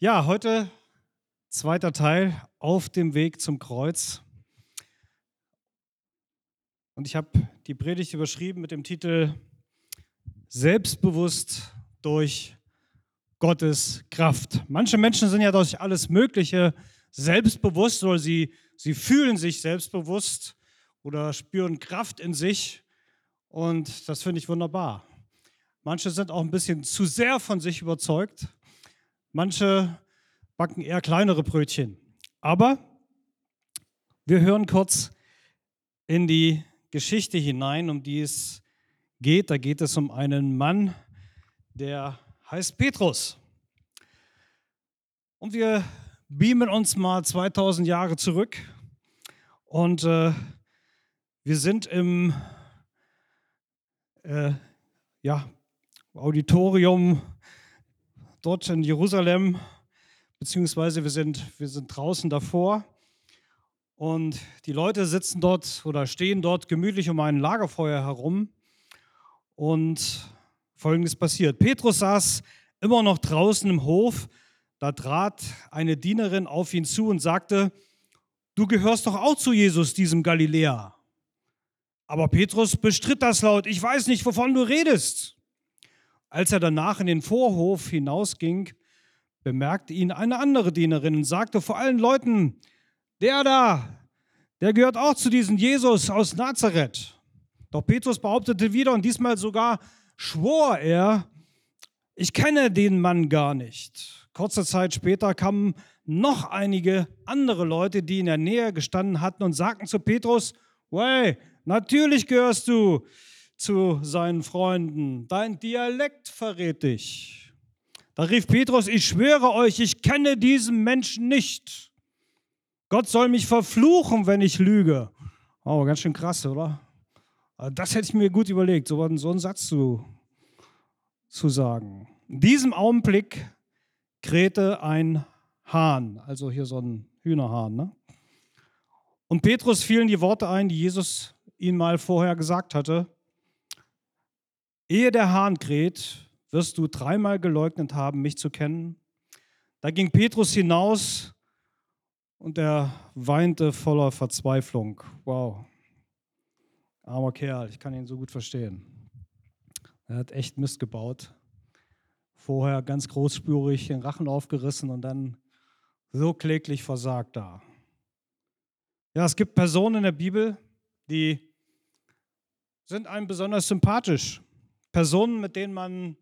Ja, heute zweiter Teil auf dem Weg zum Kreuz. Und ich habe die Predigt überschrieben mit dem Titel Selbstbewusst durch Gottes Kraft. Manche Menschen sind ja durch alles Mögliche selbstbewusst oder sie, sie fühlen sich selbstbewusst oder spüren Kraft in sich. Und das finde ich wunderbar. Manche sind auch ein bisschen zu sehr von sich überzeugt Manche backen eher kleinere Brötchen. Aber wir hören kurz in die Geschichte hinein, um die es geht. Da geht es um einen Mann, der heißt Petrus. Und wir beamen uns mal 2000 Jahre zurück und äh, wir sind im äh, ja, Auditorium dort in Jerusalem, beziehungsweise wir sind, wir sind draußen davor. Und die Leute sitzen dort oder stehen dort gemütlich um ein Lagerfeuer herum. Und folgendes passiert. Petrus saß immer noch draußen im Hof. Da trat eine Dienerin auf ihn zu und sagte, du gehörst doch auch zu Jesus, diesem Galiläer. Aber Petrus bestritt das laut. Ich weiß nicht, wovon du redest. Als er danach in den Vorhof hinausging, bemerkte ihn eine andere Dienerin und sagte vor allen Leuten, der da, der gehört auch zu diesem Jesus aus Nazareth. Doch Petrus behauptete wieder und diesmal sogar schwor er, ich kenne den Mann gar nicht. Kurze Zeit später kamen noch einige andere Leute, die in der Nähe gestanden hatten und sagten zu Petrus, Wey, natürlich gehörst du zu seinen Freunden, dein Dialekt verrät dich. Da rief Petrus, ich schwöre euch, ich kenne diesen Menschen nicht. Gott soll mich verfluchen, wenn ich lüge. Oh, ganz schön krass, oder? Also das hätte ich mir gut überlegt, so einen, Satz zu, zu sagen. In diesem Augenblick krähte ein Hahn, also hier so ein Hühnerhahn. Ne? Und Petrus fielen die Worte ein, die Jesus ihm mal vorher gesagt hatte. Ehe der Hahn kräht, wirst du dreimal geleugnet haben, mich zu kennen. Da ging Petrus hinaus und er weinte voller Verzweiflung. Wow, armer Kerl, ich kann ihn so gut verstehen. Er hat echt Mist gebaut. Vorher ganz großspurig den Rachen aufgerissen und dann so kläglich versagt da. Ja, es gibt Personen in der Bibel, die sind einem besonders sympathisch. Personen, mit denen man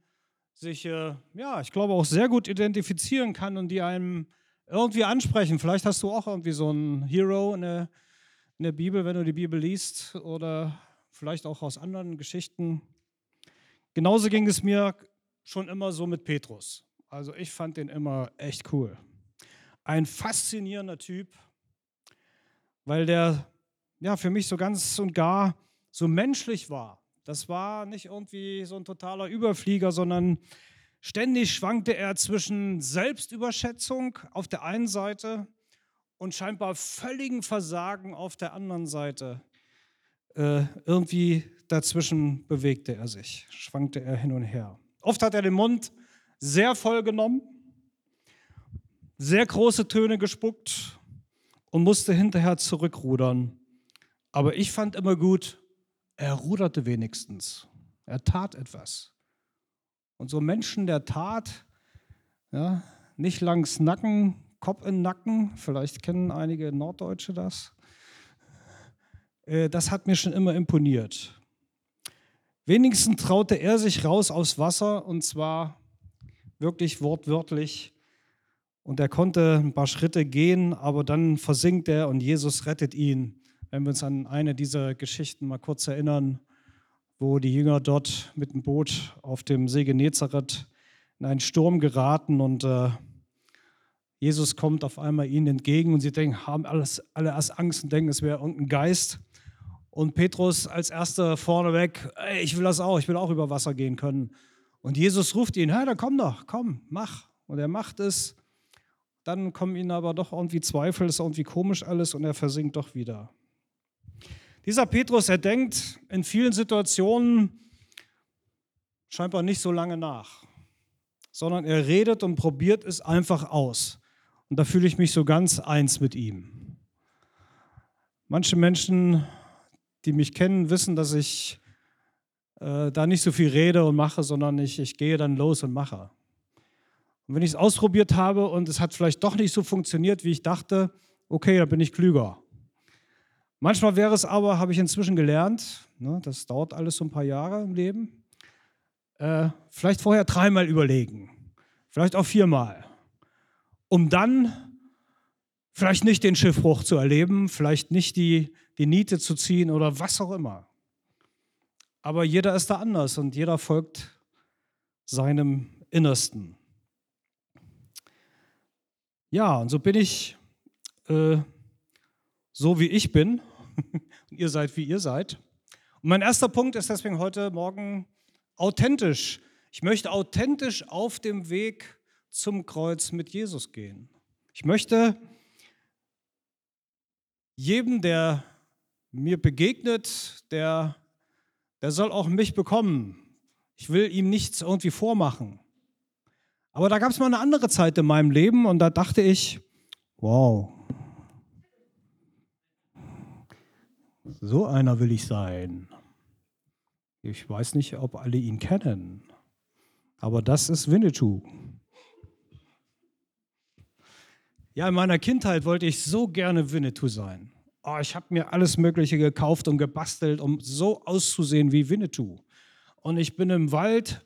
sich, äh, ja, ich glaube auch sehr gut identifizieren kann und die einem irgendwie ansprechen. Vielleicht hast du auch irgendwie so einen Hero in der, in der Bibel, wenn du die Bibel liest oder vielleicht auch aus anderen Geschichten. Genauso ging es mir schon immer so mit Petrus. Also ich fand den immer echt cool. Ein faszinierender Typ, weil der ja für mich so ganz und gar so menschlich war. Das war nicht irgendwie so ein totaler Überflieger, sondern ständig schwankte er zwischen Selbstüberschätzung auf der einen Seite und scheinbar völligen Versagen auf der anderen Seite. Äh, irgendwie dazwischen bewegte er sich, schwankte er hin und her. Oft hat er den Mund sehr voll genommen, sehr große Töne gespuckt und musste hinterher zurückrudern. Aber ich fand immer gut, er ruderte wenigstens. Er tat etwas. Und so Menschen der Tat, ja, nicht langs Nacken, Kopf in Nacken, vielleicht kennen einige Norddeutsche das, äh, das hat mir schon immer imponiert. Wenigstens traute er sich raus aufs Wasser und zwar wirklich wortwörtlich. Und er konnte ein paar Schritte gehen, aber dann versinkt er und Jesus rettet ihn wenn wir uns an eine dieser Geschichten mal kurz erinnern, wo die Jünger dort mit dem Boot auf dem See Genezareth in einen Sturm geraten und äh, Jesus kommt auf einmal ihnen entgegen und sie denken, haben alles, alle erst Angst und denken, es wäre irgendein Geist. Und Petrus als erster vorneweg, ey, ich will das auch, ich will auch über Wasser gehen können. Und Jesus ruft ihn, hey, dann komm doch, komm, mach. Und er macht es. Dann kommen ihnen aber doch irgendwie Zweifel, ist irgendwie komisch alles und er versinkt doch wieder. Dieser Petrus, er denkt in vielen Situationen scheinbar nicht so lange nach, sondern er redet und probiert es einfach aus. Und da fühle ich mich so ganz eins mit ihm. Manche Menschen, die mich kennen, wissen, dass ich äh, da nicht so viel rede und mache, sondern ich, ich gehe dann los und mache. Und wenn ich es ausprobiert habe und es hat vielleicht doch nicht so funktioniert, wie ich dachte, okay, da bin ich klüger. Manchmal wäre es aber, habe ich inzwischen gelernt, ne, das dauert alles so ein paar Jahre im Leben, äh, vielleicht vorher dreimal überlegen, vielleicht auch viermal, um dann vielleicht nicht den Schiffbruch zu erleben, vielleicht nicht die, die Niete zu ziehen oder was auch immer. Aber jeder ist da anders und jeder folgt seinem Innersten. Ja, und so bin ich äh, so, wie ich bin. und ihr seid, wie ihr seid. Und mein erster Punkt ist deswegen heute Morgen authentisch. Ich möchte authentisch auf dem Weg zum Kreuz mit Jesus gehen. Ich möchte jedem, der mir begegnet, der der soll auch mich bekommen. Ich will ihm nichts irgendwie vormachen. Aber da gab es mal eine andere Zeit in meinem Leben und da dachte ich, wow, so einer will ich sein. Ich weiß nicht, ob alle ihn kennen, aber das ist Winnetou. Ja, in meiner Kindheit wollte ich so gerne Winnetou sein oh, ich habe mir alles Mögliche gekauft und gebastelt, um so auszusehen wie Winnetou. Und ich bin im Wald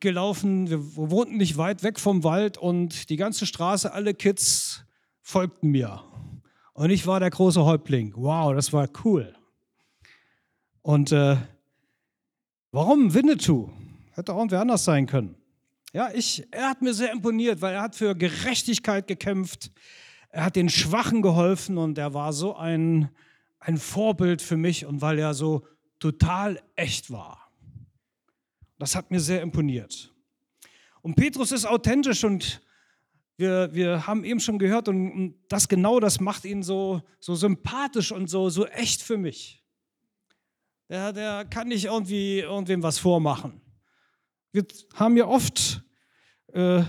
gelaufen, wir wohnten nicht weit weg vom Wald und die ganze Straße, alle Kids folgten mir. Und ich war der große Häuptling. Wow, das war cool. Und äh, warum Winnetou? Hätte auch irgendwer anders sein können. Ja, ich, er hat mir sehr imponiert, weil er hat für Gerechtigkeit gekämpft. Er hat den Schwachen geholfen und er war so ein, ein Vorbild für mich und weil er so total echt war. Das hat mir sehr imponiert. Und Petrus ist authentisch und wir, wir haben eben schon gehört und, und das genau das macht ihn so, so sympathisch und so, so echt für mich. Der, der kann nicht irgendwie irgendwem was vormachen. Wir haben ja oft, äh,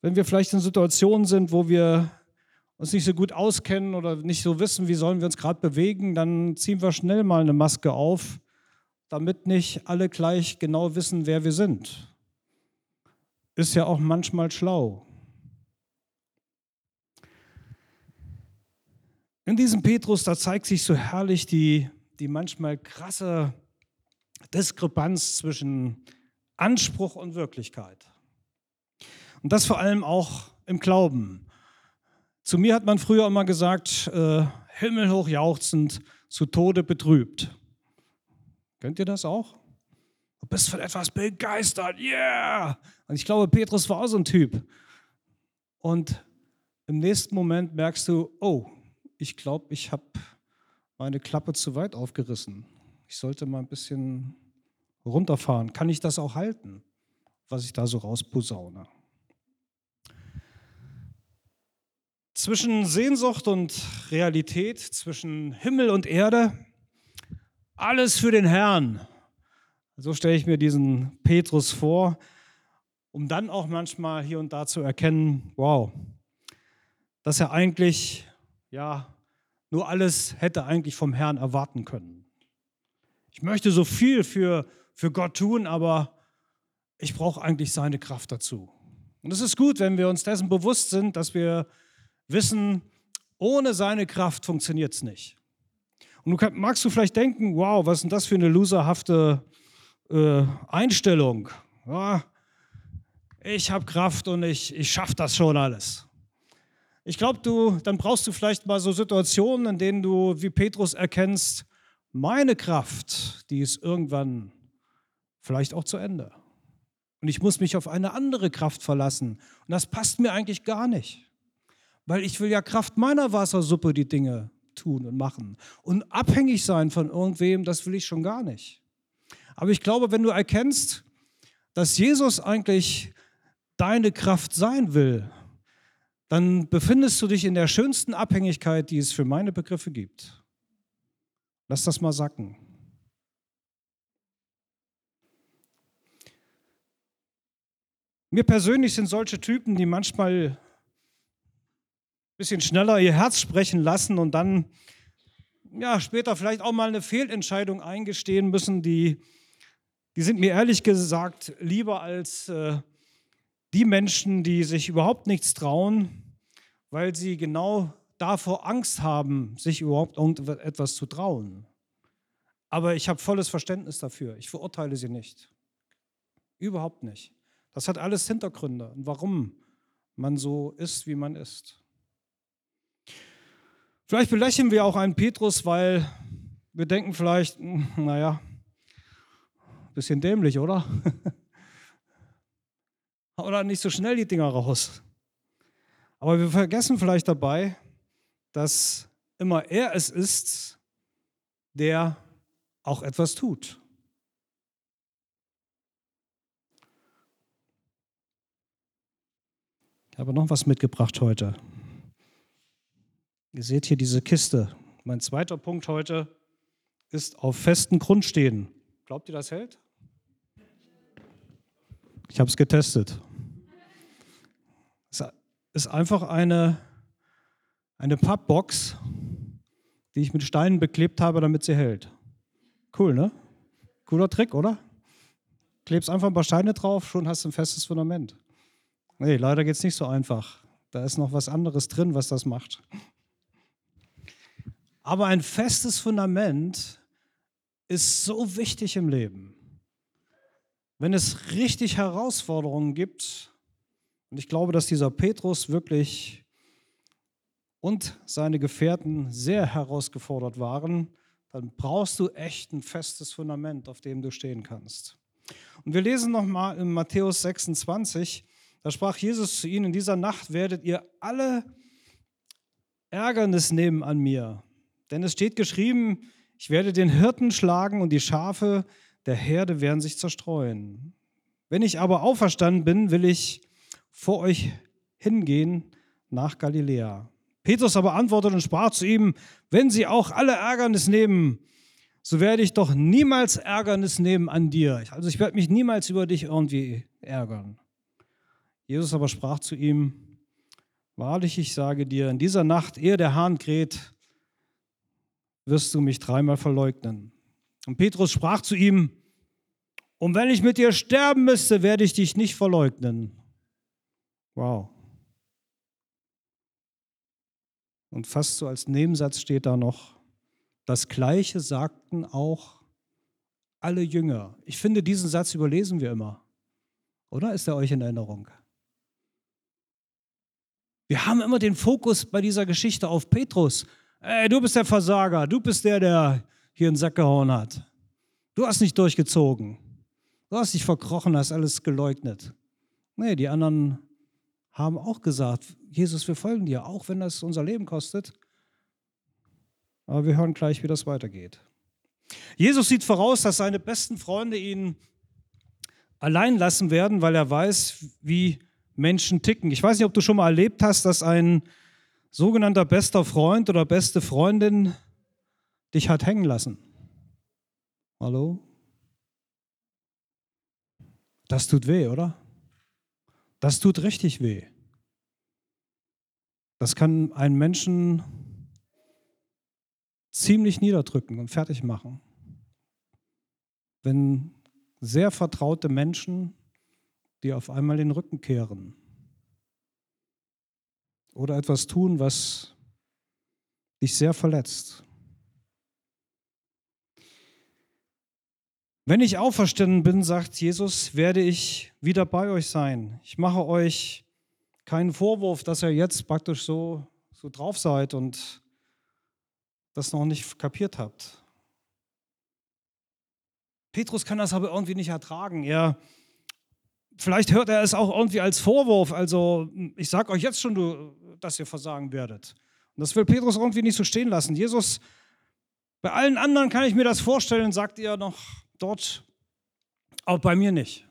wenn wir vielleicht in Situationen sind, wo wir uns nicht so gut auskennen oder nicht so wissen, wie sollen wir uns gerade bewegen, dann ziehen wir schnell mal eine Maske auf, damit nicht alle gleich genau wissen, wer wir sind. Ist ja auch manchmal schlau. In diesem Petrus, da zeigt sich so herrlich die, die manchmal krasse Diskrepanz zwischen Anspruch und Wirklichkeit. Und das vor allem auch im Glauben. Zu mir hat man früher immer gesagt, äh, himmelhoch jauchzend, zu Tode betrübt. Könnt ihr das auch? Du bist von etwas begeistert, yeah! Und ich glaube, Petrus war auch so ein Typ. Und im nächsten Moment merkst du, oh, ich glaube, ich habe meine Klappe zu weit aufgerissen. Ich sollte mal ein bisschen runterfahren. Kann ich das auch halten, was ich da so rausposaune? Zwischen Sehnsucht und Realität, zwischen Himmel und Erde, alles für den Herrn. So stelle ich mir diesen Petrus vor, um dann auch manchmal hier und da zu erkennen, wow, dass er eigentlich, ja, nur alles hätte eigentlich vom Herrn erwarten können. Ich möchte so viel für, für Gott tun, aber ich brauche eigentlich seine Kraft dazu. Und es ist gut, wenn wir uns dessen bewusst sind, dass wir wissen, ohne seine Kraft funktioniert es nicht. Und du kann, magst du vielleicht denken, wow, was ist denn das für eine loserhafte äh, Einstellung? Ja, ich habe Kraft und ich, ich schaffe das schon alles. Ich glaube, du, dann brauchst du vielleicht mal so Situationen, in denen du wie Petrus erkennst, meine Kraft, die ist irgendwann vielleicht auch zu Ende. Und ich muss mich auf eine andere Kraft verlassen. Und das passt mir eigentlich gar nicht. Weil ich will ja Kraft meiner Wassersuppe die Dinge tun und machen. Und abhängig sein von irgendwem, das will ich schon gar nicht. Aber ich glaube, wenn du erkennst, dass Jesus eigentlich deine Kraft sein will, dann befindest du dich in der schönsten Abhängigkeit, die es für meine Begriffe gibt. Lass das mal sacken. Mir persönlich sind solche Typen, die manchmal ein bisschen schneller ihr Herz sprechen lassen und dann ja, später vielleicht auch mal eine Fehlentscheidung eingestehen müssen, die, die sind mir ehrlich gesagt lieber als äh, die Menschen, die sich überhaupt nichts trauen, weil sie genau davor Angst haben, sich überhaupt irgendetwas zu trauen. Aber ich habe volles Verständnis dafür. Ich verurteile sie nicht. Überhaupt nicht. Das hat alles Hintergründe und warum man so ist, wie man ist. Vielleicht belächeln wir auch einen Petrus, weil wir denken vielleicht, hm, naja, bisschen dämlich, oder? oder nicht so schnell die Dinger raus. Aber wir vergessen vielleicht dabei, dass immer er es ist, der auch etwas tut. Ich habe noch was mitgebracht heute. Ihr seht hier diese Kiste. Mein zweiter Punkt heute ist auf festen Grund stehen. Glaubt ihr, das hält? Ich habe es getestet. Ist einfach eine, eine Pappbox, die ich mit Steinen beklebt habe, damit sie hält. Cool, ne? Cooler Trick, oder? Klebst einfach ein paar Steine drauf, schon hast du ein festes Fundament. Nee, leider geht es nicht so einfach. Da ist noch was anderes drin, was das macht. Aber ein festes Fundament ist so wichtig im Leben. Wenn es richtig Herausforderungen gibt, und ich glaube, dass dieser Petrus wirklich und seine Gefährten sehr herausgefordert waren, dann brauchst du echt ein festes Fundament, auf dem du stehen kannst. Und wir lesen nochmal in Matthäus 26, da sprach Jesus zu ihnen, in dieser Nacht werdet ihr alle Ärgernis nehmen an mir. Denn es steht geschrieben, ich werde den Hirten schlagen und die Schafe der Herde werden sich zerstreuen. Wenn ich aber auferstanden bin, will ich vor euch hingehen nach Galiläa. Petrus aber antwortete und sprach zu ihm, wenn sie auch alle Ärgernis nehmen, so werde ich doch niemals Ärgernis nehmen an dir. Also ich werde mich niemals über dich irgendwie ärgern. Jesus aber sprach zu ihm, wahrlich, ich sage dir, in dieser Nacht, ehe der Hahn kräht, wirst du mich dreimal verleugnen. Und Petrus sprach zu ihm, und wenn ich mit dir sterben müsste, werde ich dich nicht verleugnen. Wow. Und fast so als Nebensatz steht da noch, das Gleiche sagten auch alle Jünger. Ich finde, diesen Satz überlesen wir immer. Oder ist er euch in Erinnerung? Wir haben immer den Fokus bei dieser Geschichte auf Petrus. Ey, du bist der Versager, du bist der, der hier in den Sack gehauen hat. Du hast nicht durchgezogen. Du hast dich verkrochen, hast alles geleugnet. Nee, die anderen haben auch gesagt, Jesus, wir folgen dir, auch wenn das unser Leben kostet. Aber wir hören gleich, wie das weitergeht. Jesus sieht voraus, dass seine besten Freunde ihn allein lassen werden, weil er weiß, wie Menschen ticken. Ich weiß nicht, ob du schon mal erlebt hast, dass ein sogenannter bester Freund oder beste Freundin dich hat hängen lassen. Hallo? Das tut weh, oder? Das tut richtig weh. Das kann einen Menschen ziemlich niederdrücken und fertig machen. Wenn sehr vertraute Menschen dir auf einmal den Rücken kehren oder etwas tun, was dich sehr verletzt. Wenn ich auferstanden bin, sagt Jesus, werde ich wieder bei euch sein. Ich mache euch keinen Vorwurf, dass ihr jetzt praktisch so, so drauf seid und das noch nicht kapiert habt. Petrus kann das aber irgendwie nicht ertragen. Er, vielleicht hört er es auch irgendwie als Vorwurf. Also ich sage euch jetzt schon, dass ihr versagen werdet. Und das will Petrus irgendwie nicht so stehen lassen. Jesus, bei allen anderen kann ich mir das vorstellen, sagt er noch dort, aber bei mir nicht.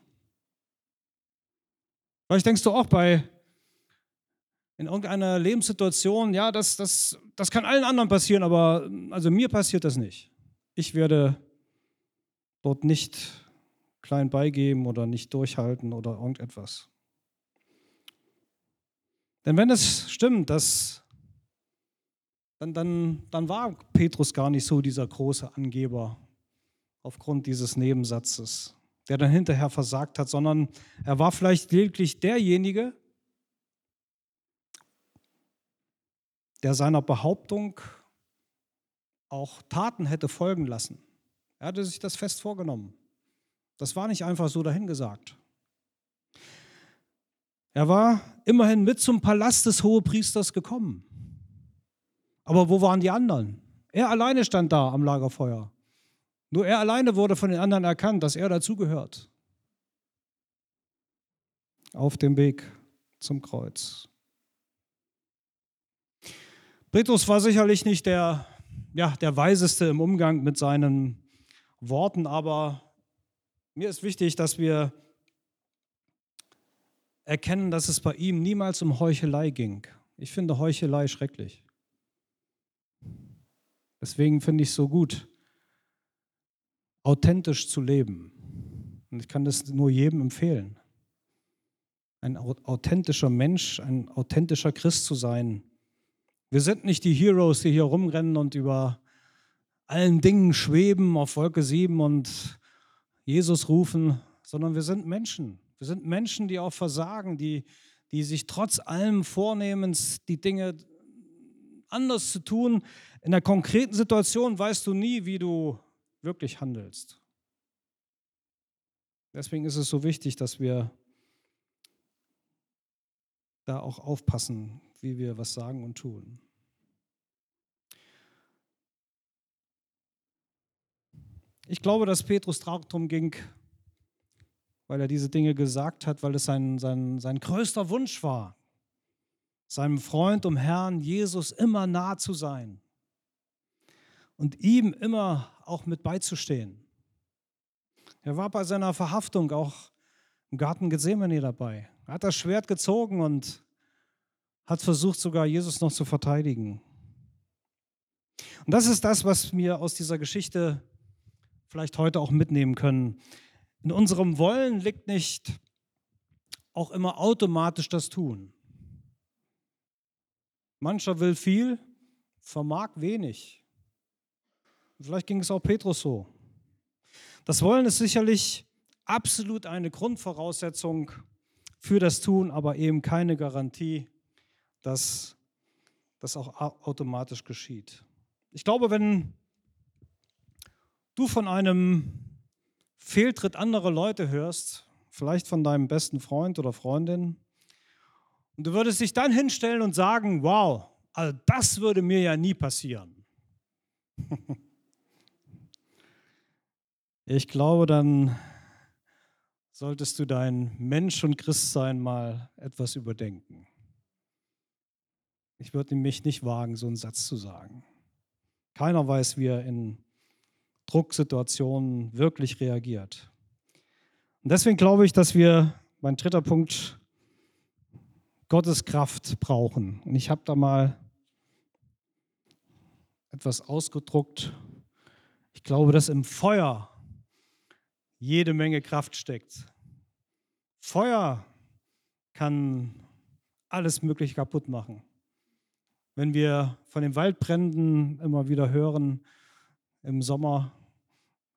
Vielleicht denkst du auch bei in irgendeiner Lebenssituation, ja, das, das, das kann allen anderen passieren, aber also mir passiert das nicht. Ich werde dort nicht klein beigeben oder nicht durchhalten oder irgendetwas. Denn wenn es stimmt, dass, dann, dann, dann war Petrus gar nicht so dieser große Angeber aufgrund dieses Nebensatzes, der dann hinterher versagt hat, sondern er war vielleicht lediglich derjenige, der seiner Behauptung auch Taten hätte folgen lassen. Er hatte sich das fest vorgenommen. Das war nicht einfach so dahingesagt. Er war immerhin mit zum Palast des Hohepriesters gekommen. Aber wo waren die anderen? Er alleine stand da am Lagerfeuer. Nur er alleine wurde von den anderen erkannt, dass er dazugehört. Auf dem Weg zum Kreuz. Petrus war sicherlich nicht der, ja, der Weiseste im Umgang mit seinen Worten, aber mir ist wichtig, dass wir erkennen, dass es bei ihm niemals um Heuchelei ging. Ich finde Heuchelei schrecklich. Deswegen finde ich es so gut, authentisch zu leben. Und ich kann das nur jedem empfehlen. Ein authentischer Mensch, ein authentischer Christ zu sein. Wir sind nicht die Heroes, die hier rumrennen und über allen Dingen schweben auf Wolke 7 und Jesus rufen, sondern wir sind Menschen. Wir sind Menschen, die auch versagen, die, die sich trotz allem Vornehmens die Dinge anders zu tun. In der konkreten Situation weißt du nie, wie du wirklich handelst. Deswegen ist es so wichtig, dass wir da auch aufpassen, wie wir was sagen und tun. Ich glaube, dass Petrus darum ging, weil er diese Dinge gesagt hat, weil es sein, sein, sein größter Wunsch war, seinem Freund und Herrn Jesus immer nah zu sein und ihm immer auch mit beizustehen. Er war bei seiner Verhaftung auch im Garten Gethsemane dabei. Er hat das Schwert gezogen und hat versucht, sogar Jesus noch zu verteidigen. Und das ist das, was wir aus dieser Geschichte vielleicht heute auch mitnehmen können. In unserem Wollen liegt nicht auch immer automatisch das Tun. Mancher will viel, vermag wenig. Vielleicht ging es auch Petrus so. Das Wollen ist sicherlich absolut eine Grundvoraussetzung für das Tun, aber eben keine Garantie, dass das auch automatisch geschieht. Ich glaube, wenn du von einem Fehltritt anderer Leute hörst, vielleicht von deinem besten Freund oder Freundin, und du würdest dich dann hinstellen und sagen, wow, also das würde mir ja nie passieren. Ich glaube, dann solltest du dein Mensch und Christsein mal etwas überdenken. Ich würde mich nicht wagen, so einen Satz zu sagen. Keiner weiß, wie er in Drucksituationen wirklich reagiert. Und deswegen glaube ich, dass wir, mein dritter Punkt, Gottes Kraft brauchen. Und ich habe da mal etwas ausgedruckt. Ich glaube, dass im Feuer jede Menge Kraft steckt. Feuer kann alles Mögliche kaputt machen. Wenn wir von den Waldbränden immer wieder hören im Sommer,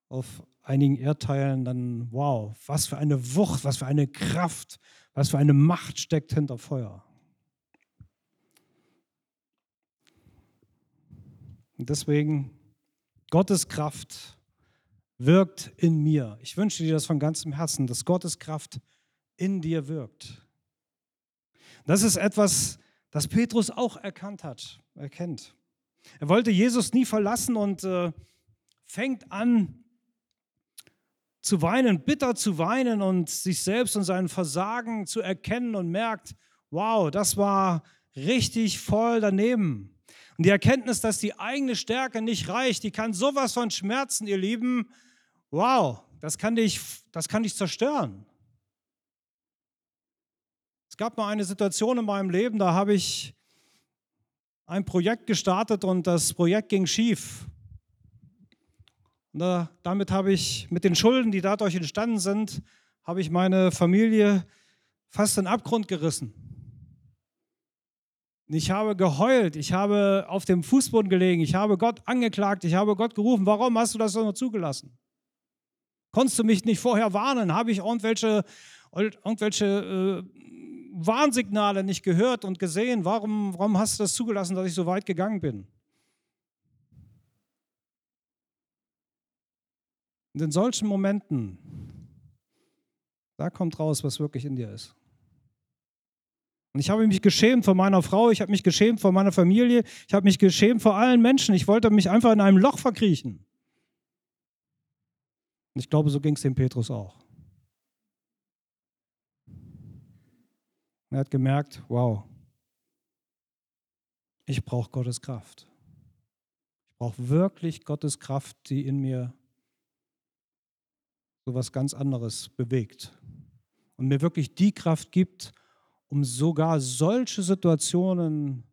auf einigen Erdteilen, dann wow, was für eine Wucht, was für eine Kraft, was für eine Macht steckt hinter Feuer. Und deswegen, Gottes Kraft wirkt in mir. Ich wünsche dir das von ganzem Herzen, dass Gottes Kraft in dir wirkt. Das ist etwas, das Petrus auch erkannt hat, erkennt. Er wollte Jesus nie verlassen und äh, fängt an, zu weinen, bitter zu weinen und sich selbst und sein Versagen zu erkennen und merkt, wow, das war richtig voll daneben. Und die Erkenntnis, dass die eigene Stärke nicht reicht, die kann sowas von Schmerzen, ihr Lieben, wow, das kann dich, das kann dich zerstören. Es gab mal eine Situation in meinem Leben, da habe ich ein Projekt gestartet und das Projekt ging schief. Und da, damit habe ich mit den Schulden, die dadurch entstanden sind, habe ich meine Familie fast in den Abgrund gerissen. Ich habe geheult, ich habe auf dem Fußboden gelegen, ich habe Gott angeklagt, ich habe Gott gerufen, warum hast du das noch zugelassen? Konntest du mich nicht vorher warnen? Habe ich irgendwelche, irgendwelche äh, Warnsignale nicht gehört und gesehen? Warum, warum hast du das zugelassen, dass ich so weit gegangen bin? Und in solchen Momenten, da kommt raus, was wirklich in dir ist. Und ich habe mich geschämt vor meiner Frau, ich habe mich geschämt vor meiner Familie, ich habe mich geschämt vor allen Menschen. Ich wollte mich einfach in einem Loch verkriechen. Und ich glaube, so ging es dem Petrus auch. Er hat gemerkt, wow, ich brauche Gottes Kraft. Ich brauche wirklich Gottes Kraft, die in mir so was ganz anderes bewegt und mir wirklich die Kraft gibt, um sogar solche Situationen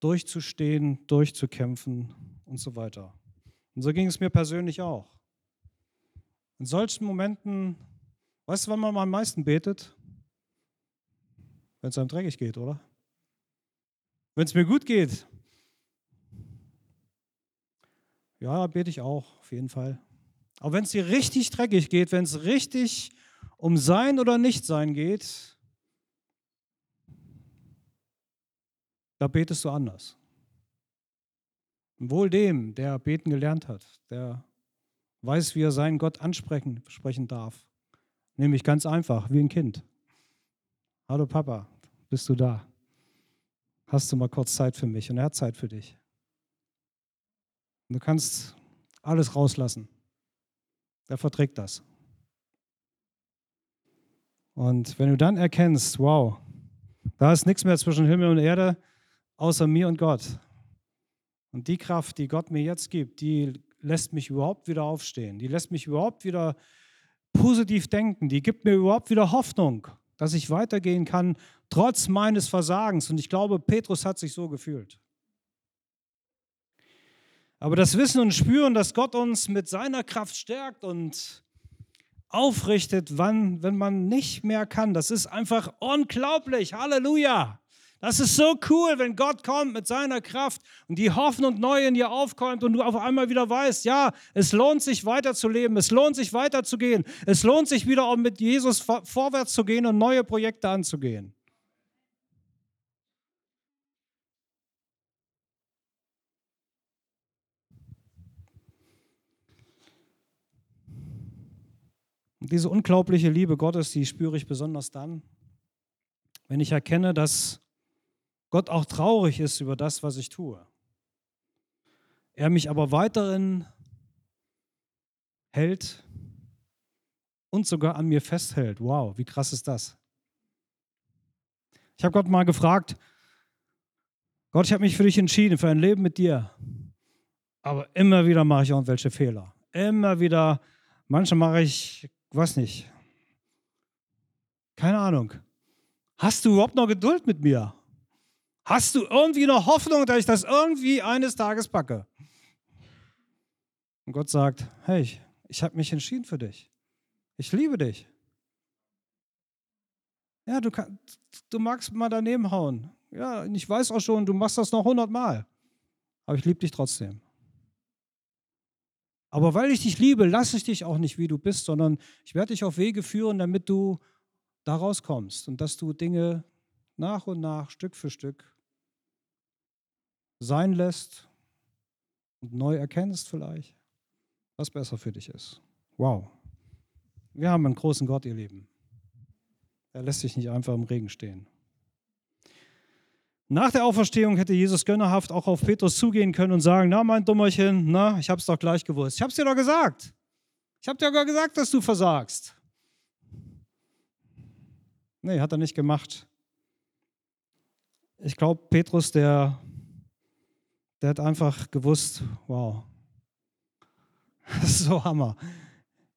durchzustehen, durchzukämpfen und so weiter. Und so ging es mir persönlich auch. In solchen Momenten, weißt du, wann man am meisten betet? Wenn es einem dreckig geht, oder? Wenn es mir gut geht. Ja, bete ich auch, auf jeden Fall. Aber wenn es dir richtig dreckig geht, wenn es richtig um Sein oder Nichtsein geht, da betest du anders. Und wohl dem, der beten gelernt hat, der weiß, wie er seinen Gott ansprechen sprechen darf. Nämlich ganz einfach, wie ein Kind. Hallo Papa, bist du da? Hast du mal kurz Zeit für mich? Und er hat Zeit für dich. Und du kannst alles rauslassen. Der verträgt das. Und wenn du dann erkennst, wow, da ist nichts mehr zwischen Himmel und Erde, außer mir und Gott. Und die Kraft, die Gott mir jetzt gibt, die lässt mich überhaupt wieder aufstehen. Die lässt mich überhaupt wieder positiv denken. Die gibt mir überhaupt wieder Hoffnung, dass ich weitergehen kann, trotz meines Versagens. Und ich glaube, Petrus hat sich so gefühlt. Aber das Wissen und Spüren, dass Gott uns mit seiner Kraft stärkt und aufrichtet, wann, wenn man nicht mehr kann, das ist einfach unglaublich. Halleluja. Das ist so cool, wenn Gott kommt mit seiner Kraft und die Hoffnung neu in dir aufkommt und du auf einmal wieder weißt, ja, es lohnt sich weiterzuleben, es lohnt sich weiterzugehen, es lohnt sich wieder auch mit Jesus vorwärts zu gehen und neue Projekte anzugehen. Und diese unglaubliche Liebe Gottes, die spüre ich besonders dann, wenn ich erkenne, dass Gott auch traurig ist über das, was ich tue. Er mich aber weiterhin hält und sogar an mir festhält. Wow, wie krass ist das? Ich habe Gott mal gefragt, Gott, ich habe mich für dich entschieden, für ein Leben mit dir. Aber immer wieder mache ich irgendwelche Fehler. Immer wieder, manchmal mache ich, was nicht. Keine Ahnung. Hast du überhaupt noch Geduld mit mir? Hast du irgendwie noch Hoffnung, dass ich das irgendwie eines Tages packe? Und Gott sagt, hey, ich, habe mich entschieden für dich. Ich liebe dich. Ja, du, kann, du magst mal daneben hauen. Ja, ich weiß auch schon, du machst das noch hundertmal. Aber ich liebe dich trotzdem. Aber weil ich dich liebe, lasse ich dich auch nicht, wie du bist, sondern ich werde dich auf Wege führen, damit du da rauskommst und dass du Dinge nach und nach, Stück für Stück sein lässt und neu erkennst vielleicht, was besser für dich ist. Wow. Wir haben einen großen Gott, ihr Lieben. Er lässt sich nicht einfach im Regen stehen. Nach der Auferstehung hätte Jesus gönnerhaft auch auf Petrus zugehen können und sagen, na mein Dummerchen, na, ich hab's doch gleich gewusst. Ich hab's dir doch gesagt. Ich hab dir doch gesagt, dass du versagst. Nee, hat er nicht gemacht. Ich glaube, Petrus, der der hat einfach gewusst, wow, das ist so Hammer.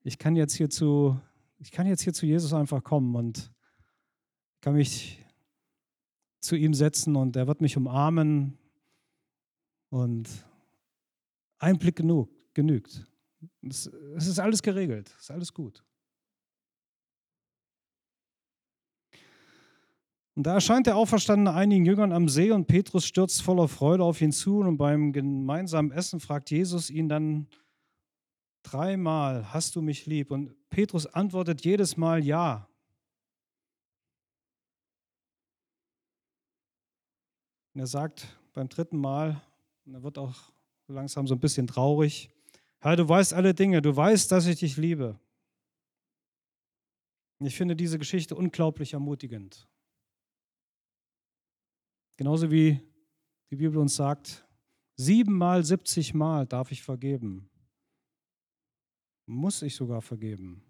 Ich kann jetzt hier zu, ich kann jetzt hier zu Jesus einfach kommen und kann mich zu ihm setzen und er wird mich umarmen und ein Blick genug, genügt. Es, es ist alles geregelt, es ist alles gut. Und da erscheint der Auferstandene einigen Jüngern am See und Petrus stürzt voller Freude auf ihn zu und beim gemeinsamen Essen fragt Jesus ihn dann dreimal, hast du mich lieb? Und Petrus antwortet jedes Mal ja. Und er sagt beim dritten Mal, und er wird auch langsam so ein bisschen traurig, Herr, du weißt alle Dinge, du weißt, dass ich dich liebe. Und ich finde diese Geschichte unglaublich ermutigend. Genauso wie die Bibel uns sagt, siebenmal, siebzig Mal darf ich vergeben. Muss ich sogar vergeben.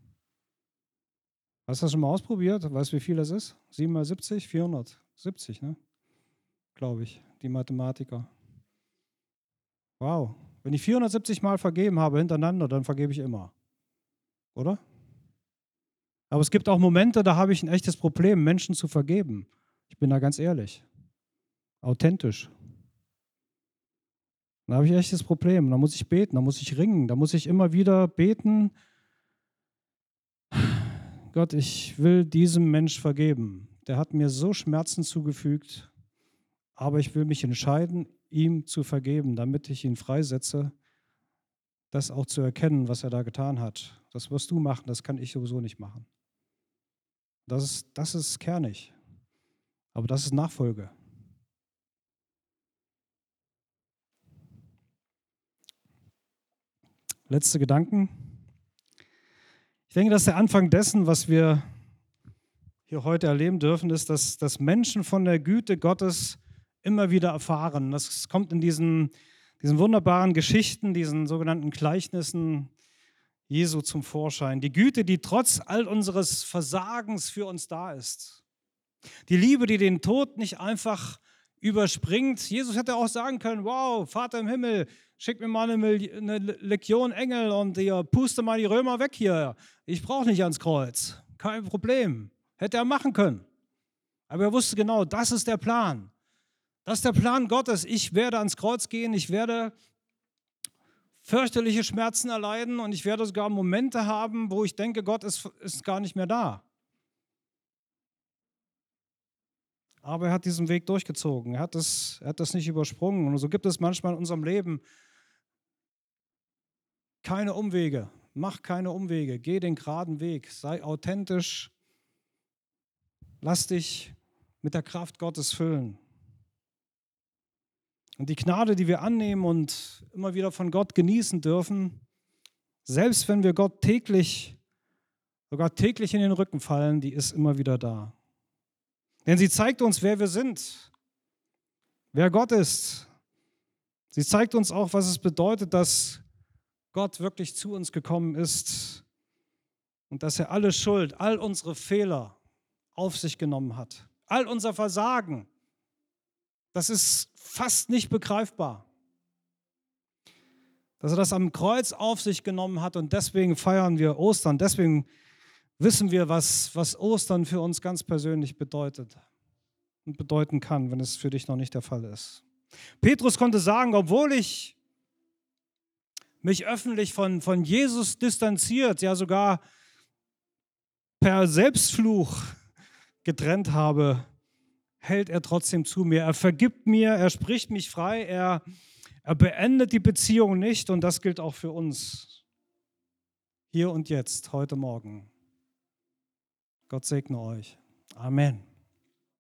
Hast du das schon mal ausprobiert? Weißt du, wie viel das ist? Sieben mal 70? 470, ne? Glaube ich, die Mathematiker. Wow. Wenn ich 470 Mal vergeben habe hintereinander, dann vergebe ich immer. Oder? Aber es gibt auch Momente, da habe ich ein echtes Problem, Menschen zu vergeben. Ich bin da ganz ehrlich authentisch. Da habe ich echt das Problem. Da muss ich beten, da muss ich ringen, da muss ich immer wieder beten. Gott, ich will diesem Mensch vergeben. Der hat mir so Schmerzen zugefügt, aber ich will mich entscheiden, ihm zu vergeben, damit ich ihn freisetze, das auch zu erkennen, was er da getan hat. Das wirst du machen, das kann ich sowieso nicht machen. Das ist, das ist kernig. Aber das ist Nachfolge. Letzte Gedanken. Ich denke, dass der Anfang dessen, was wir hier heute erleben dürfen, ist, dass, dass Menschen von der Güte Gottes immer wieder erfahren. Das kommt in diesen, diesen wunderbaren Geschichten, diesen sogenannten Gleichnissen Jesu zum Vorschein. Die Güte, die trotz all unseres Versagens für uns da ist. Die Liebe, die den Tod nicht einfach überspringt. Jesus hätte auch sagen können, wow, Vater im Himmel, schick mir mal eine, Legion Engel und ihr puste mal die Römer weg hier. Ich brauche nicht ans Kreuz. Kein Problem. Hätte er machen können. Aber er wusste genau, das ist der Plan. Das ist der Plan Gottes. Ich werde ans Kreuz gehen, ich werde fürchterliche Schmerzen erleiden und ich werde sogar Momente haben, wo ich denke, Gott ist, ist gar nicht mehr da. Aber er hat diesen Weg durchgezogen. Er hat, das, er hat das nicht übersprungen. Und so gibt es manchmal in unserem Leben keine Umwege. Mach keine Umwege. Geh den geraden Weg. Sei authentisch. Lass dich mit der Kraft Gottes füllen. Und die Gnade, die wir annehmen und immer wieder von Gott genießen dürfen, selbst wenn wir Gott täglich, sogar täglich in den Rücken fallen, die ist immer wieder da. Denn sie zeigt uns, wer wir sind, wer Gott ist. Sie zeigt uns auch, was es bedeutet, dass Gott wirklich zu uns gekommen ist und dass er alle Schuld, all unsere Fehler auf sich genommen hat. All unser Versagen, das ist fast nicht begreifbar. Dass er das am Kreuz auf sich genommen hat und deswegen feiern wir Ostern, deswegen wissen wir, was, was Ostern für uns ganz persönlich bedeutet und bedeuten kann, wenn es für dich noch nicht der Fall ist. Petrus konnte sagen, obwohl ich mich öffentlich von, von Jesus distanziert, ja sogar per Selbstfluch getrennt habe, hält er trotzdem zu mir. Er vergibt mir, er spricht mich frei, er, er beendet die Beziehung nicht und das gilt auch für uns. Hier und jetzt, heute Morgen. Gott segne euch. Amen.